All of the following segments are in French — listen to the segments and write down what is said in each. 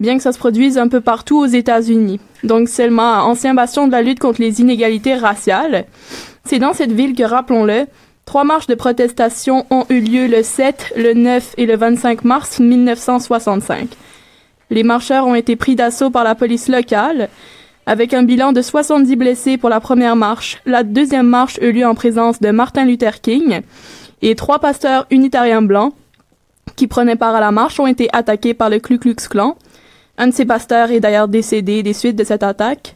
bien que ça se produise un peu partout aux États-Unis. Donc Selma, ancien bastion de la lutte contre les inégalités raciales. C'est dans cette ville que, rappelons-le, trois marches de protestation ont eu lieu le 7, le 9 et le 25 mars 1965. Les marcheurs ont été pris d'assaut par la police locale, avec un bilan de 70 blessés pour la première marche. La deuxième marche eut lieu en présence de Martin Luther King et trois pasteurs unitariens blancs qui prenaient part à la marche ont été attaqués par le Ku Klux Klan. Un de ces pasteurs est d'ailleurs décédé des suites de cette attaque.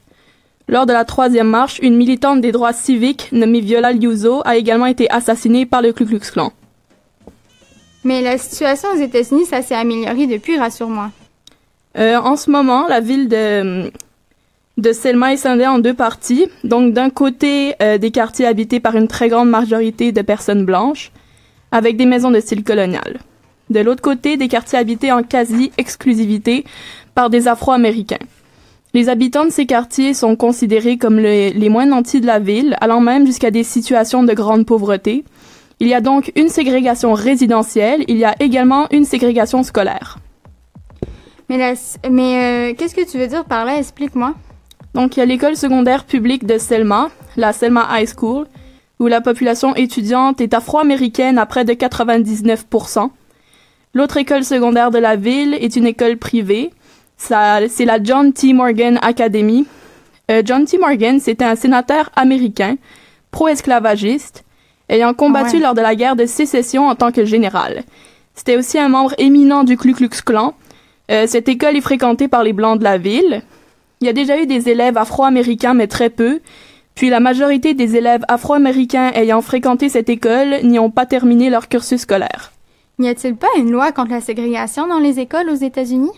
Lors de la troisième marche, une militante des droits civiques nommée Viola Liuzzo a également été assassinée par le Ku Klux Klan. Mais la situation aux États-Unis, ça s'est amélioré depuis, rassure-moi. Euh, en ce moment, la ville de de Selma est scindée en deux parties. Donc, d'un côté, euh, des quartiers habités par une très grande majorité de personnes blanches, avec des maisons de style colonial. De l'autre côté, des quartiers habités en quasi-exclusivité par des Afro-Américains. Les habitants de ces quartiers sont considérés comme les, les moins nantis de la ville, allant même jusqu'à des situations de grande pauvreté. Il y a donc une ségrégation résidentielle, il y a également une ségrégation scolaire. Mais, mais euh, qu'est-ce que tu veux dire par là? Explique-moi. Donc, il y a l'école secondaire publique de Selma, la Selma High School, où la population étudiante est afro-américaine à près de 99 L'autre école secondaire de la ville est une école privée. C'est la John T. Morgan Academy. Euh, John T. Morgan, c'était un sénateur américain, pro-esclavagiste, ayant combattu lors de la guerre de sécession en tant que général. C'était aussi un membre éminent du Ku Klux Klan. Euh, cette école est fréquentée par les Blancs de la ville. Il y a déjà eu des élèves afro-américains, mais très peu. Puis la majorité des élèves afro-américains ayant fréquenté cette école n'y ont pas terminé leur cursus scolaire. N'y a-t-il pas une loi contre la ségrégation dans les écoles aux États-Unis?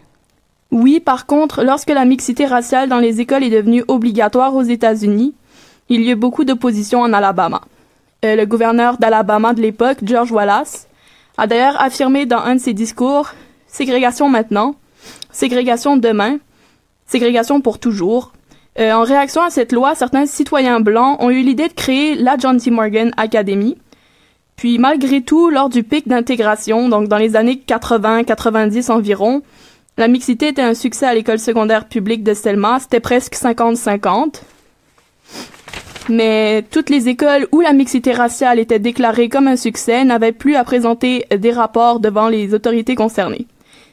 Oui, par contre, lorsque la mixité raciale dans les écoles est devenue obligatoire aux États-Unis, il y a eu beaucoup d'opposition en Alabama. Euh, le gouverneur d'Alabama de l'époque, George Wallace, a d'ailleurs affirmé dans un de ses discours Ségrégation maintenant, ségrégation demain, ségrégation pour toujours. Euh, en réaction à cette loi, certains citoyens blancs ont eu l'idée de créer la John T. Morgan Academy. Puis malgré tout, lors du pic d'intégration, donc dans les années 80-90 environ, la mixité était un succès à l'école secondaire publique de Selma, c'était presque 50-50. Mais toutes les écoles où la mixité raciale était déclarée comme un succès n'avaient plus à présenter des rapports devant les autorités concernées.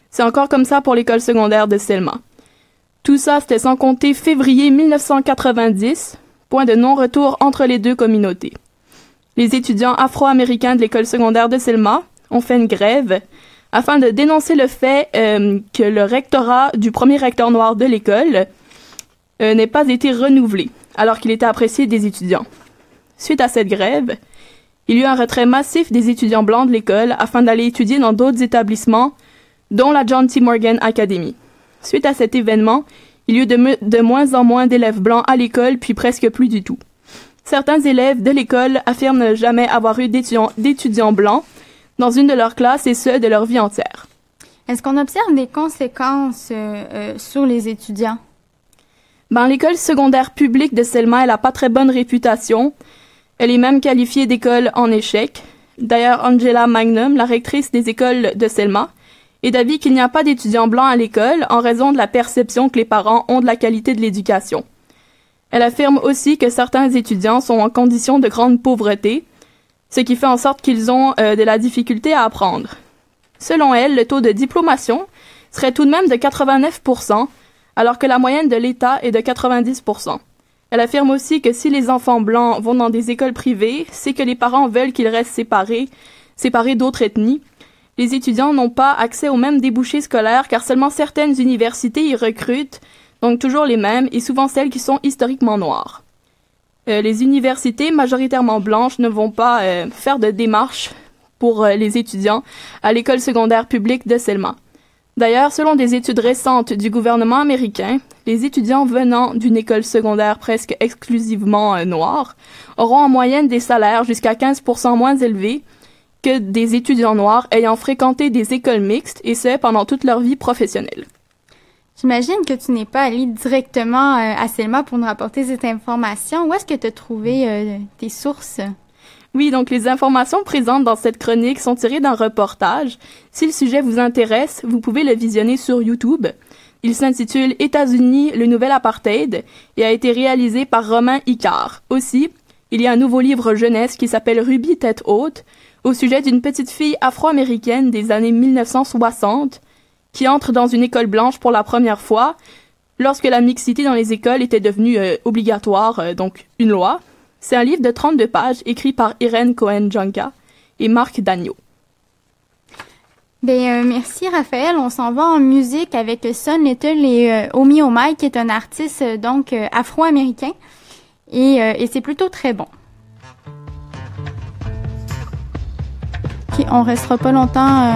C'est encore comme ça pour l'école secondaire de Selma. Tout ça, c'était sans compter février 1990, point de non-retour entre les deux communautés. Les étudiants afro-américains de l'école secondaire de Selma ont fait une grève afin de dénoncer le fait euh, que le rectorat du premier recteur noir de l'école euh, n'ait pas été renouvelé, alors qu'il était apprécié des étudiants. Suite à cette grève, il y eut un retrait massif des étudiants blancs de l'école afin d'aller étudier dans d'autres établissements, dont la John T. Morgan Academy. Suite à cet événement, il y eut de, moins en moins d'élèves blancs à l'école, puis presque plus du tout. Certains élèves de l'école affirment ne jamais avoir eu d'étudiants blancs dans une de leurs classes et ce, de leur vie entière. Est-ce qu'on observe des conséquences euh, euh, sur les étudiants? Ben, l'école secondaire publique de Selma, elle n'a pas très bonne réputation. Elle est même qualifiée d'école en échec. D'ailleurs, Angela Magnum, la rectrice des écoles de Selma, et d'avis qu'il n'y a pas d'étudiants blancs à l'école en raison de la perception que les parents ont de la qualité de l'éducation. Elle affirme aussi que certains étudiants sont en condition de grande pauvreté, ce qui fait en sorte qu'ils ont euh, de la difficulté à apprendre. Selon elle, le taux de diplomation serait tout de même de 89%, alors que la moyenne de l'État est de 90%. Elle affirme aussi que si les enfants blancs vont dans des écoles privées, c'est que les parents veulent qu'ils restent séparés, séparés d'autres ethnies, les étudiants n'ont pas accès aux mêmes débouchés scolaires car seulement certaines universités y recrutent, donc toujours les mêmes et souvent celles qui sont historiquement noires. Euh, les universités majoritairement blanches ne vont pas euh, faire de démarches pour euh, les étudiants à l'école secondaire publique de Selma. D'ailleurs, selon des études récentes du gouvernement américain, les étudiants venant d'une école secondaire presque exclusivement noire auront en moyenne des salaires jusqu'à 15% moins élevés que des étudiants noirs ayant fréquenté des écoles mixtes et ce pendant toute leur vie professionnelle. J'imagine que tu n'es pas allé directement euh, à Selma pour nous rapporter cette information? Où est-ce que tu as trouvé euh, tes sources? Oui, donc les informations présentes dans cette chronique sont tirées d'un reportage. Si le sujet vous intéresse, vous pouvez le visionner sur YouTube. Il s'intitule États-Unis, le nouvel apartheid et a été réalisé par Romain Icard. Aussi, il y a un nouveau livre jeunesse qui s'appelle Ruby tête haute au sujet d'une petite fille afro-américaine des années 1960 qui entre dans une école blanche pour la première fois lorsque la mixité dans les écoles était devenue euh, obligatoire, euh, donc une loi. C'est un livre de 32 pages écrit par Irene Cohen-Junka et Marc Dagneau. Ben, euh, merci Raphaël. On s'en va en musique avec Son Little et Omi Omai, qui est un artiste donc afro-américain. Et, c'est plutôt très bon. Ok, on restera pas longtemps.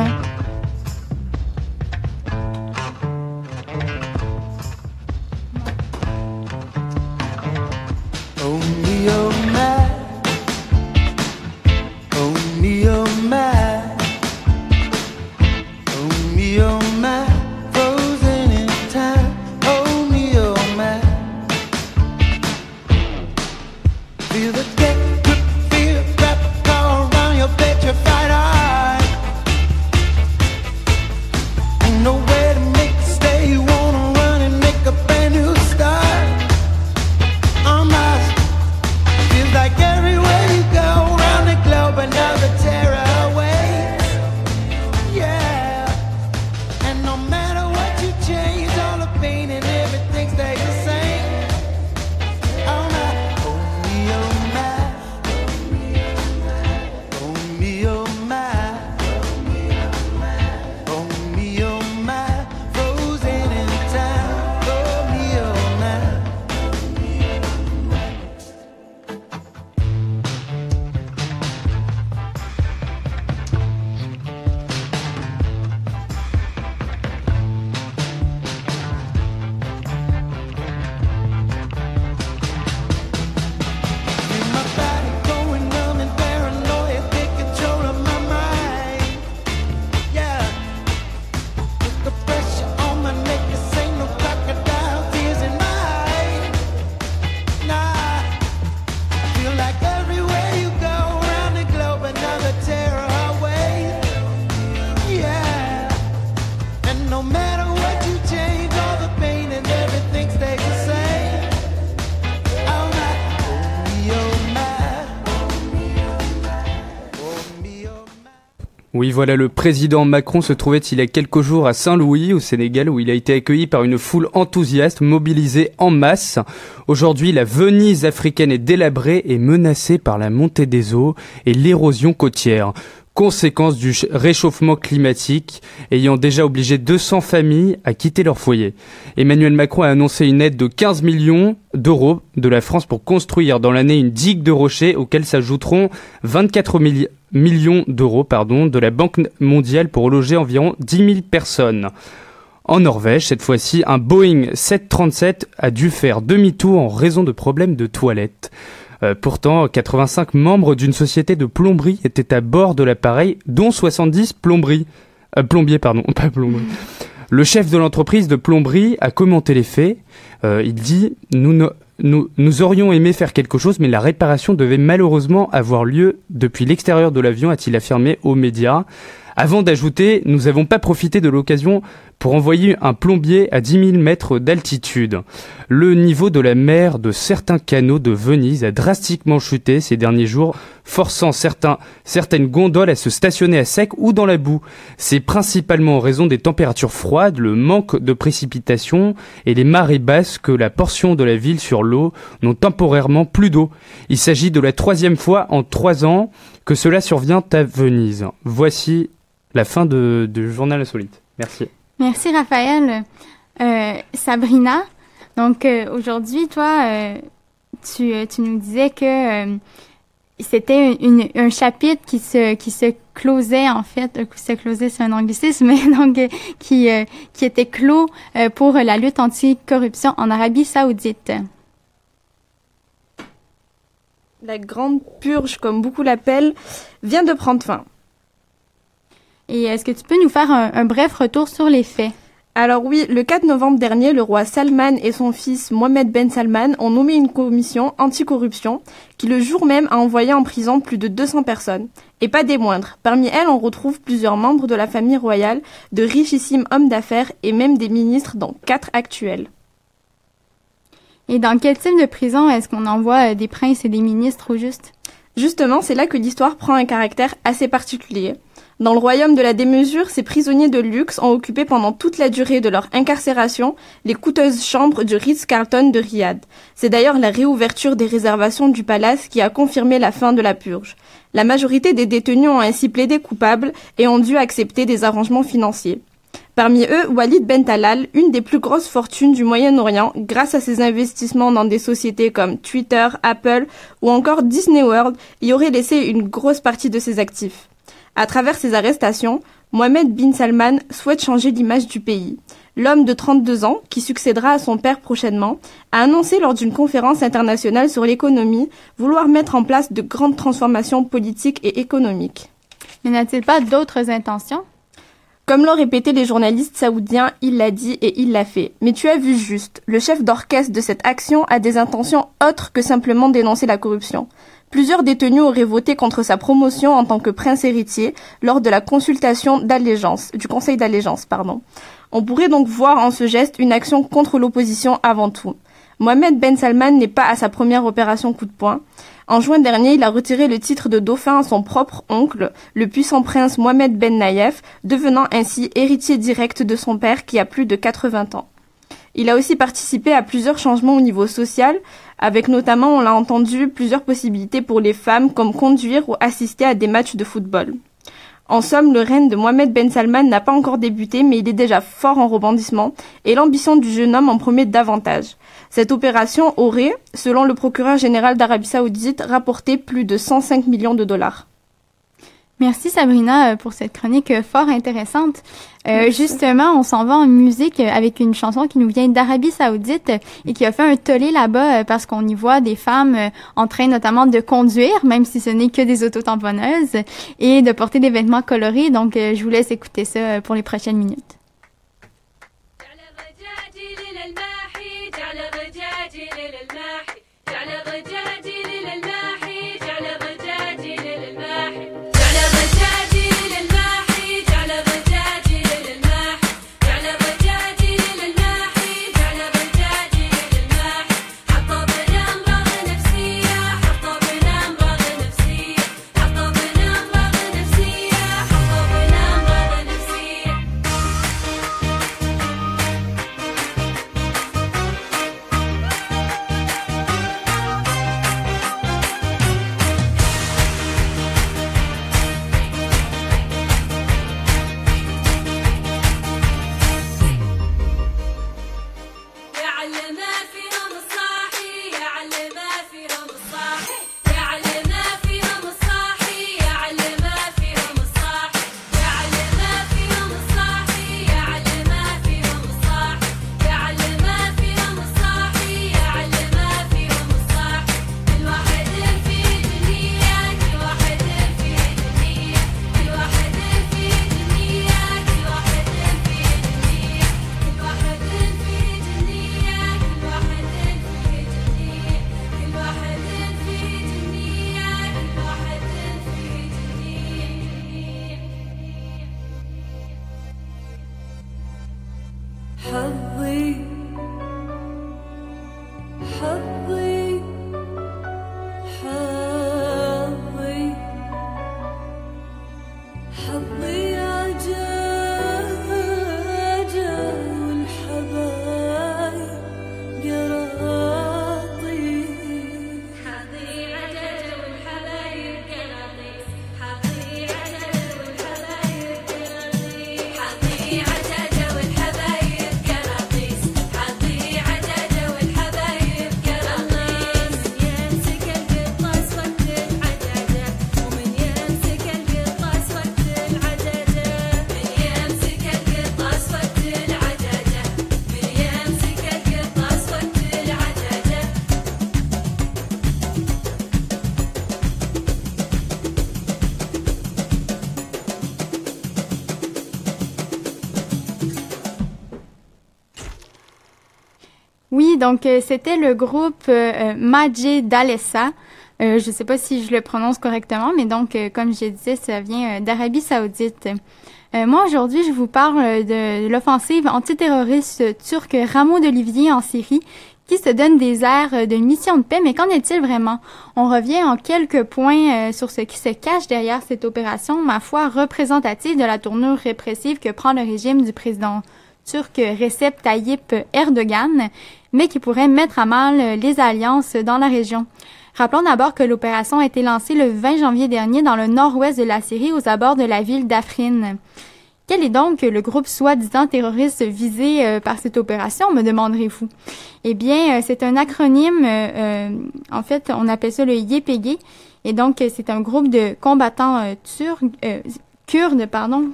Oui, voilà, le président Macron se trouvait il y a quelques jours à Saint-Louis, au Sénégal, où il a été accueilli par une foule enthousiaste, mobilisée en masse. Aujourd'hui, la Venise africaine est délabrée et menacée par la montée des eaux et l'érosion côtière conséquence du réchauffement climatique ayant déjà obligé 200 familles à quitter leur foyer. Emmanuel Macron a annoncé une aide de 15 millions d'euros de la France pour construire dans l'année une digue de rochers auxquels s'ajouteront 24 millions d'euros pardon, de la Banque mondiale pour loger environ 10 000 personnes. En Norvège, cette fois-ci, un Boeing 737 a dû faire demi-tour en raison de problèmes de toilettes. Euh, pourtant, 85 membres d'une société de plomberie étaient à bord de l'appareil, dont 70 plomberies. Euh, plombiers, pardon, pas plomberie. Le chef de l'entreprise de plomberie a commenté les faits. Euh, il dit nous, aurions aimé faire quelque chose, mais la réparation devait malheureusement avoir lieu depuis l'extérieur de l'avion, a-t-il affirmé aux médias. Avant d'ajouter, nous n'avons pas profité de l'occasion pour envoyer un plombier à 10 000 mètres d'altitude. Le niveau de la mer de certains canaux de Venise a drastiquement chuté ces derniers jours, forçant certains, certaines gondoles à se stationner à sec ou dans la boue. C'est principalement en raison des températures froides, le manque de précipitations et les marées basses que la portion de la ville sur l'eau n'ont temporairement plus d'eau. Il s'agit de la troisième fois en trois ans que cela survient à Venise. Voici la fin de, du journal insolite. Merci. Merci Raphaël. Euh, Sabrina, donc euh, aujourd'hui, toi, euh, tu, euh, tu nous disais que euh, c'était une, un chapitre qui se qui se closait en fait, se closait c'est un anglicisme, mais donc qui qui était clos pour la lutte anti-corruption en Arabie Saoudite. La grande purge, comme beaucoup l'appellent, vient de prendre fin. Et est-ce que tu peux nous faire un, bref retour sur les faits? Alors oui, le 4 novembre dernier, le roi Salman et son fils Mohamed Ben Salman ont nommé une commission anticorruption qui le jour même a envoyé en prison plus de 200 personnes. Et pas des moindres. Parmi elles, on retrouve plusieurs membres de la famille royale, de richissimes hommes d'affaires et même des ministres, dont quatre actuels. Et dans quel type de prison est-ce qu'on envoie euh, des princes et des ministres au juste? Justement, c'est là que l'histoire prend un caractère assez particulier. Dans le royaume de la démesure, ces prisonniers de luxe ont occupé pendant toute la durée de leur incarcération les coûteuses chambres du Ritz-Carlton de Riyad. C'est d'ailleurs la réouverture des réservations du palace qui a confirmé la fin de la purge. La majorité des détenus ont ainsi plaidé coupables et ont dû accepter des arrangements financiers. Parmi eux, Walid Ben Talal, une des plus grosses fortunes du Moyen-Orient, grâce à ses investissements dans des sociétés comme Twitter, Apple ou encore Disney World, y aurait laissé une grosse partie de ses actifs. À travers ces arrestations, Mohamed bin Salman souhaite changer l'image du pays. L'homme de 32 ans, qui succédera à son père prochainement, a annoncé lors d'une conférence internationale sur l'économie vouloir mettre en place de grandes transformations politiques et économiques. Mais n'a-t-il pas d'autres intentions? Comme l'ont répété les journalistes saoudiens, il l'a dit et il l'a fait. Mais tu as vu juste, le chef d'orchestre de cette action a des intentions autres que simplement dénoncer la corruption. Plusieurs détenus auraient voté contre sa promotion en tant que prince héritier lors de la consultation d'allégeance, du conseil d'allégeance, pardon. On pourrait donc voir en ce geste une action contre l'opposition avant tout. Mohamed Ben Salman n'est pas à sa première opération coup de poing. En juin dernier, il a retiré le titre de dauphin à son propre oncle, le puissant prince Mohamed Ben Naïef, devenant ainsi héritier direct de son père qui a plus de 80 ans. Il a aussi participé à plusieurs changements au niveau social, avec notamment, on l'a entendu, plusieurs possibilités pour les femmes comme conduire ou assister à des matchs de football. En somme, le règne de Mohamed Ben Salman n'a pas encore débuté, mais il est déjà fort en rebondissement, et l'ambition du jeune homme en promet davantage. Cette opération aurait, selon le procureur général d'Arabie Saoudite, rapporté plus de 105 millions de dollars. Merci Sabrina euh, pour cette chronique euh, fort intéressante. Euh, justement, on s'en va en musique avec une chanson qui nous vient d'Arabie Saoudite et qui a fait un tollé là-bas parce qu'on y voit des femmes en train notamment de conduire, même si ce n'est que des autotamponneuses, et de porter des vêtements colorés. Donc, je vous laisse écouter ça pour les prochaines minutes. have we donc euh, c'était le groupe euh, Majid Dalessa Euh, je ne sais pas si je le prononce correctement, mais donc, euh, comme je disais, ça vient euh, d'Arabie saoudite. moi, aujourd'hui, je vous parle de l'offensive antiterroriste turque Rameau d'Olivier en Syrie, qui se donne des airs de mission de paix, mais qu'en est-il vraiment? On revient en quelques points sur ce qui se cache derrière cette opération, ma foi, représentative de la tournure répressive que prend le régime du président turc Recep Tayyip Erdogan, mais qui pourrait mettre à mal les alliances dans la région. Rappelons d'abord que l'opération a été lancée le 20 janvier dernier dans le nord-ouest de la Syrie aux abords de la ville d'Afrin. Quel est donc le groupe soi-disant terroriste visé euh, par cette opération, me demanderez-vous? Eh bien, euh, c'est un acronyme, euh, en fait, on appelle ça le YPG, et donc c'est un groupe de combattants turcs, kurdes, pardon,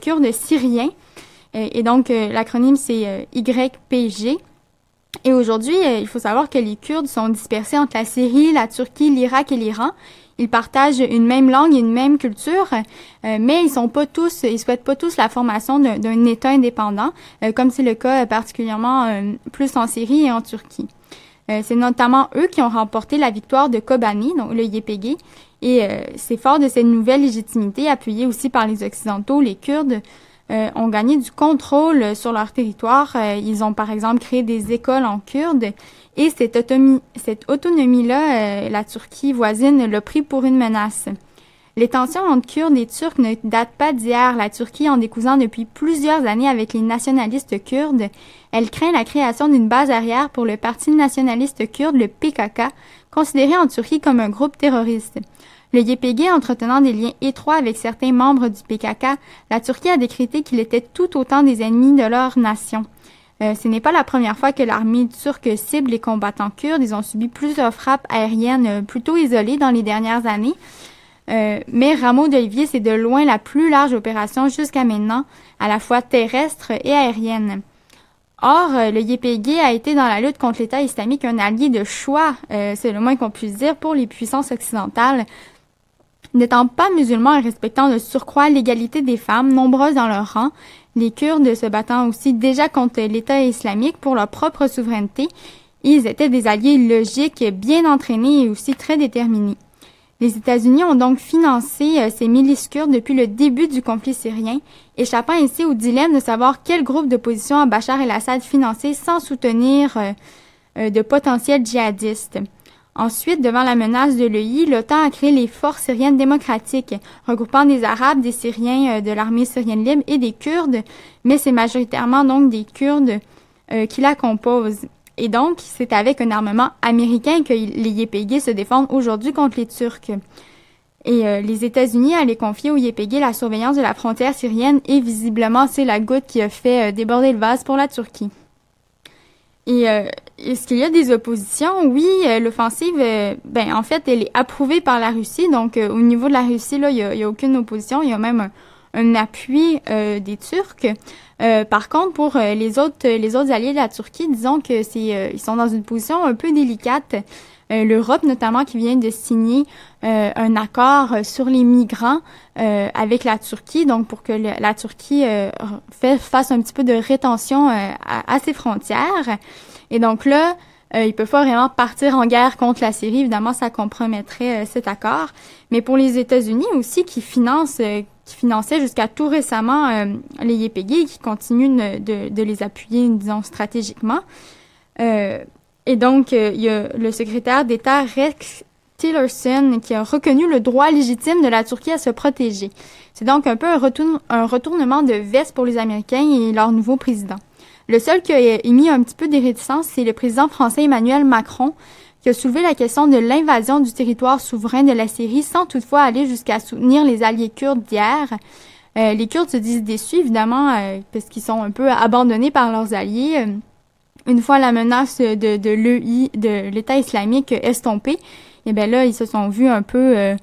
kurdes syriens, et donc l'acronyme c'est YPG. Et aujourd'hui, euh, il faut savoir que les Kurdes sont dispersés entre la Syrie, la Turquie, l'Irak et l'Iran. Ils partagent une même langue et une même culture, euh, mais ils sont pas tous, ils souhaitent pas tous la formation d'un État indépendant, euh, comme c'est le cas particulièrement plus en Syrie et en Turquie. c'est notamment eux qui ont remporté la victoire de Kobani, donc le YPG, et c'est fort de cette nouvelle légitimité, appuyée aussi par les Occidentaux, les Kurdes euh, ont gagné du contrôle sur leur territoire. Euh, ils ont par exemple créé des écoles en kurde et cette, autonomie, cette autonomie-là, euh, la Turquie voisine l'a pris pour une menace. Les tensions entre Kurdes et Turcs ne datent pas d'hier. La Turquie en décousant depuis plusieurs années avec les nationalistes kurdes. Elle craint la création d'une base arrière pour le parti nationaliste kurde, le PKK, considéré en Turquie comme un groupe terroriste. Le YPG entretenant des liens étroits avec certains membres du PKK, la Turquie a décrété qu'il était tout autant des ennemis de leur nation. Euh, ce n'est pas la première fois que l'armée turque cible les combattants kurdes. Ils ont subi plusieurs frappes aériennes euh, plutôt isolées dans les dernières années. Euh, mais Rameau d'Olivier, c'est de loin la plus large opération jusqu'à maintenant, à la fois terrestre et aérienne. Or, le YPG a été dans la lutte contre l'État islamique un allié de choix, c'est le moins qu'on puisse dire, pour les puissances occidentales, N'étant pas musulmans et respectant de surcroît l'égalité des femmes, nombreuses dans leur rang, les Kurdes se battant aussi déjà contre l'État islamique pour leur propre souveraineté, ils étaient des alliés logiques, bien entraînés et aussi très déterminés. Les États-Unis ont donc financé euh, ces milices kurdes depuis le début du conflit syrien, échappant ainsi au dilemme de savoir quel groupe d'opposition à Bachar el-Assad financer sans soutenir euh, euh, de potentiels djihadistes. Ensuite, devant la menace de l'EI, l'OTAN a créé les forces syriennes démocratiques, regroupant des Arabes, des Syriens euh, de l'armée syrienne libre et des Kurdes, mais c'est majoritairement donc des Kurdes euh, qui la composent. Et donc, c'est avec un armement américain que les YPG se défendent aujourd'hui contre les Turcs. Et euh, les États-Unis allaient confier aux YPG la surveillance de la frontière syrienne et visiblement c'est la goutte qui a fait déborder le vase pour la Turquie. Et euh, est-ce qu'il y a des oppositions? Oui, euh, l'offensive, euh, ben en fait, elle est approuvée par la Russie. Donc, au niveau de la Russie, là, il y a, aucune opposition. Il y a même un, appui des Turcs. par contre, pour les autres, les autres alliés de la Turquie, disons que c'est, ils sont dans une position un peu délicate. L'Europe, notamment, qui vient de signer un accord sur les migrants avec la Turquie, donc pour que la Turquie fasse un petit peu de rétention à, à, ses frontières. Et donc là, euh, ils peuvent pas vraiment partir en guerre contre la Syrie. Évidemment, ça compromettrait euh, cet accord. Mais pour les États-Unis aussi, qui financent, euh, qui finançaient jusqu'à tout récemment euh, les YPG qui continuent de, de, les appuyer, disons, stratégiquement. Et donc, il y a le secrétaire d'État Rex Tillerson qui a reconnu le droit légitime de la Turquie à se protéger. C'est donc un peu un, retournement de veste pour les Américains et leur nouveau président. Le seul qui a émis un petit peu des réticences, c'est le président français Emmanuel Macron, qui a soulevé la question de l'invasion du territoire souverain de la Syrie sans toutefois aller jusqu'à soutenir les alliés kurdes d'hier. Euh, les Kurdes se disent déçus, évidemment, euh, parce qu'ils sont un peu abandonnés par leurs alliés. Euh, une fois la menace de, de l'EI, de l'État islamique estompée, et eh bien là, ils se sont vus un peu,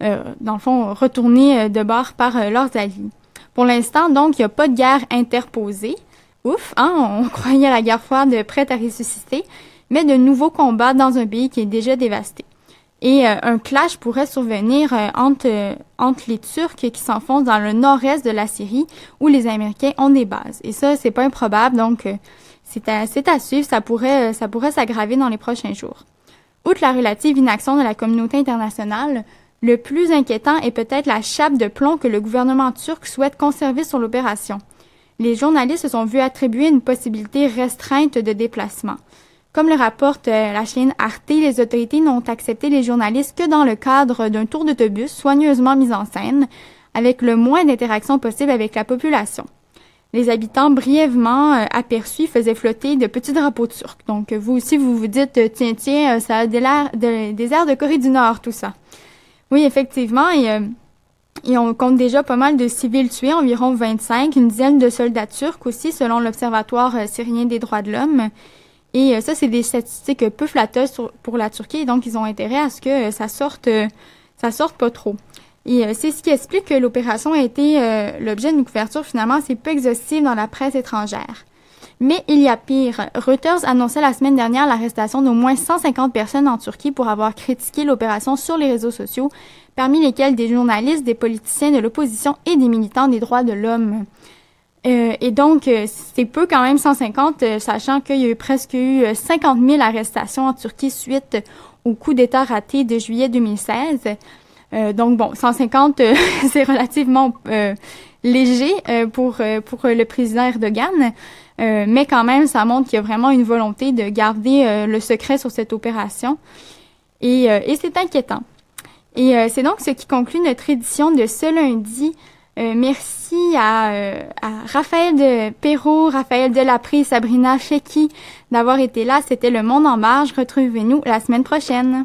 dans le fond, retournés de bord par leurs alliés. Pour l'instant, donc, il n'y a pas de guerre interposée ouf, hein, on croyait la guerre froide prête à ressusciter, mais de nouveaux combats dans un pays qui est déjà dévasté. Et euh, un clash pourrait survenir euh, entre, euh, entre les Turcs qui s'enfoncent dans le nord-est de la Syrie où les Américains ont des bases. Et ça, c'est pas improbable, donc c'est à, à, suivre, ça pourrait, ça pourrait s'aggraver dans les prochains jours. Outre la relative inaction de la communauté internationale, le plus inquiétant est peut-être la chape de plomb que le gouvernement turc souhaite conserver sur l'opération. Les journalistes se sont vus attribuer une possibilité restreinte de déplacement. Comme le rapporte euh, la chaîne Arte, les autorités n'ont accepté les journalistes que dans le cadre d'un tour d'autobus soigneusement mis en scène, avec le moins d'interaction possible avec la population. Les habitants brièvement euh, aperçus faisaient flotter de petits drapeaux turcs. Donc vous aussi, vous vous dites, tiens, tiens, ça a des, airs de, des airs de Corée du Nord, tout ça. Oui, effectivement, et, euh, et on compte déjà pas mal de civils tués, environ 25, une dizaine de soldats turcs aussi, selon l'Observatoire euh, syrien des droits de l'homme. Et euh, ça, c'est des statistiques peu flatteuses pour la Turquie, donc ils ont intérêt à ce que ça sorte, ça sorte pas trop. Et c'est ce qui explique que l'opération a été l'objet d'une couverture finalement assez peu exhaustive dans la presse étrangère. Mais il y a pire. Reuters annonçait la semaine dernière l'arrestation d'au moins 150 personnes en Turquie pour avoir critiqué l'opération sur les réseaux sociaux, parmi lesquels des journalistes, des politiciens de l'opposition et des militants des droits de l'homme. Euh, et donc, euh, c'est peu quand même 150, euh, sachant qu'il y a eu presque eu 50 000 arrestations en Turquie suite au coup d'État raté de juillet 2016. Donc bon, 150, c'est relativement léger pour pour le président Erdogan. Euh, mais quand même, ça montre qu'il y a vraiment une volonté de garder euh, le secret sur cette opération. Et, euh, et c'est inquiétant. Et c'est donc ce qui conclut notre édition de ce lundi. merci à, à, Raphaël de Perrault, Raphaël Delapré, Sabrina Cheki d'avoir été là. C'était Le Monde en marge. Retrouvez-nous la semaine prochaine.